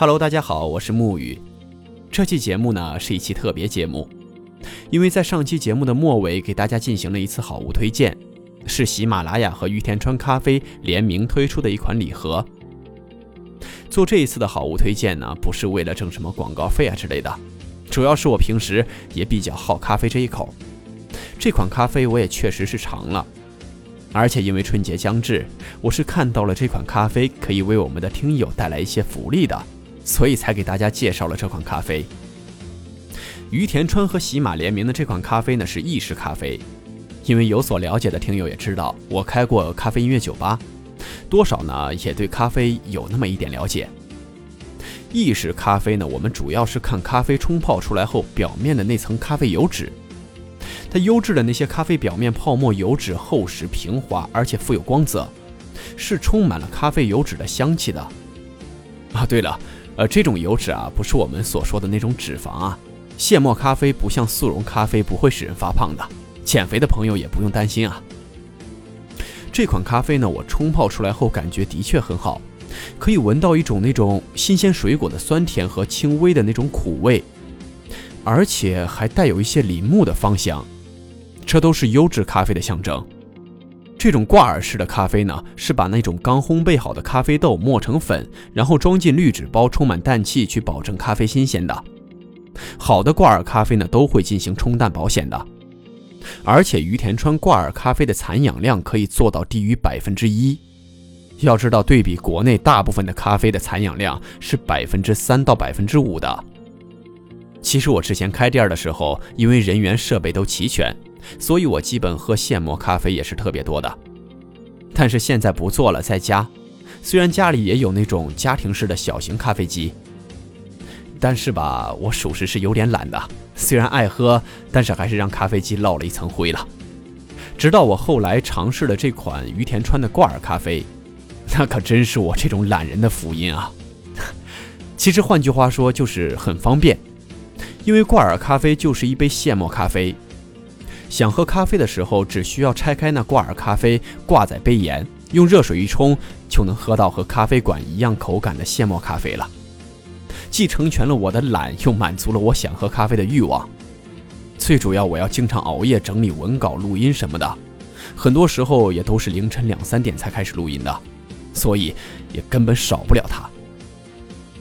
Hello，大家好，我是木雨。这期节目呢是一期特别节目，因为在上期节目的末尾给大家进行了一次好物推荐，是喜马拉雅和玉田川咖啡联名推出的一款礼盒。做这一次的好物推荐呢，不是为了挣什么广告费啊之类的，主要是我平时也比较好咖啡这一口。这款咖啡我也确实是尝了，而且因为春节将至，我是看到了这款咖啡可以为我们的听友带来一些福利的，所以才给大家介绍了这款咖啡。于田川和喜马联名的这款咖啡呢是意式咖啡，因为有所了解的听友也知道，我开过咖啡音乐酒吧，多少呢也对咖啡有那么一点了解。意式咖啡呢，我们主要是看咖啡冲泡出来后表面的那层咖啡油脂。它优质的那些咖啡表面泡沫油脂厚实平滑，而且富有光泽，是充满了咖啡油脂的香气的。啊，对了，呃，这种油脂啊，不是我们所说的那种脂肪啊。现磨咖啡不像速溶咖啡不会使人发胖的，减肥的朋友也不用担心啊。这款咖啡呢，我冲泡出来后感觉的确很好，可以闻到一种那种新鲜水果的酸甜和轻微的那种苦味，而且还带有一些林木的芳香。这都是优质咖啡的象征。这种挂耳式的咖啡呢，是把那种刚烘焙好的咖啡豆磨成粉，然后装进滤纸包，充满氮气，去保证咖啡新鲜的。好的挂耳咖啡呢，都会进行冲淡保险的。而且于田川挂耳咖啡的残氧量可以做到低于百分之一。要知道，对比国内大部分的咖啡的残氧量是百分之三到百分之五的。其实我之前开店的时候，因为人员设备都齐全。所以我基本喝现磨咖啡也是特别多的，但是现在不做了，在家。虽然家里也有那种家庭式的小型咖啡机，但是吧，我属实是有点懒的。虽然爱喝，但是还是让咖啡机落了一层灰了。直到我后来尝试了这款于田川的挂耳咖啡，那可真是我这种懒人的福音啊！其实换句话说，就是很方便，因为挂耳咖啡就是一杯现磨咖啡。想喝咖啡的时候，只需要拆开那挂耳咖啡，挂在杯沿，用热水一冲，就能喝到和咖啡馆一样口感的现磨咖啡了。既成全了我的懒，又满足了我想喝咖啡的欲望。最主要，我要经常熬夜整理文稿、录音什么的，很多时候也都是凌晨两三点才开始录音的，所以也根本少不了它。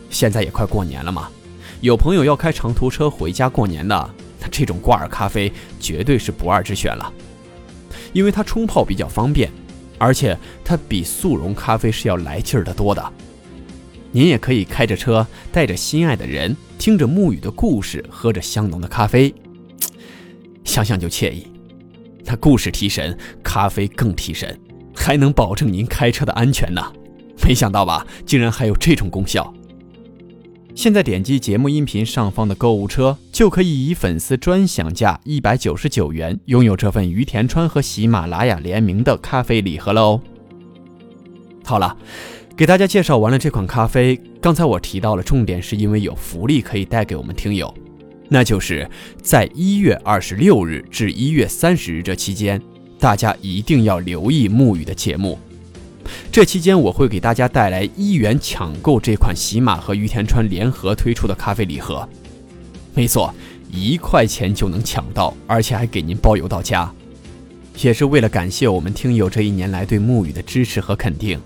现在也快过年了嘛，有朋友要开长途车回家过年的。这种挂耳咖啡绝对是不二之选了，因为它冲泡比较方便，而且它比速溶咖啡是要来劲儿的多的。您也可以开着车，带着心爱的人，听着沐雨的故事，喝着香浓的咖啡，想想就惬意。那故事提神，咖啡更提神，还能保证您开车的安全呢。没想到吧，竟然还有这种功效。现在点击节目音频上方的购物车，就可以以粉丝专享价一百九十九元拥有这份于田川和喜马拉雅联名的咖啡礼盒了哦。好了，给大家介绍完了这款咖啡。刚才我提到了重点，是因为有福利可以带给我们听友，那就是在一月二十六日至一月三十日这期间，大家一定要留意沐雨的节目。这期间我会给大家带来一元抢购这款喜马和于田川联合推出的咖啡礼盒，没错，一块钱就能抢到，而且还给您包邮到家，也是为了感谢我们听友这一年来对沐雨的支持和肯定。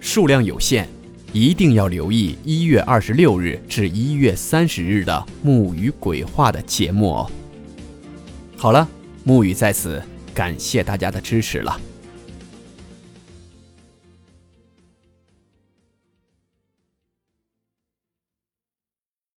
数量有限，一定要留意一月二十六日至一月三十日的沐雨鬼话的节目哦。好了，沐雨在此感谢大家的支持了。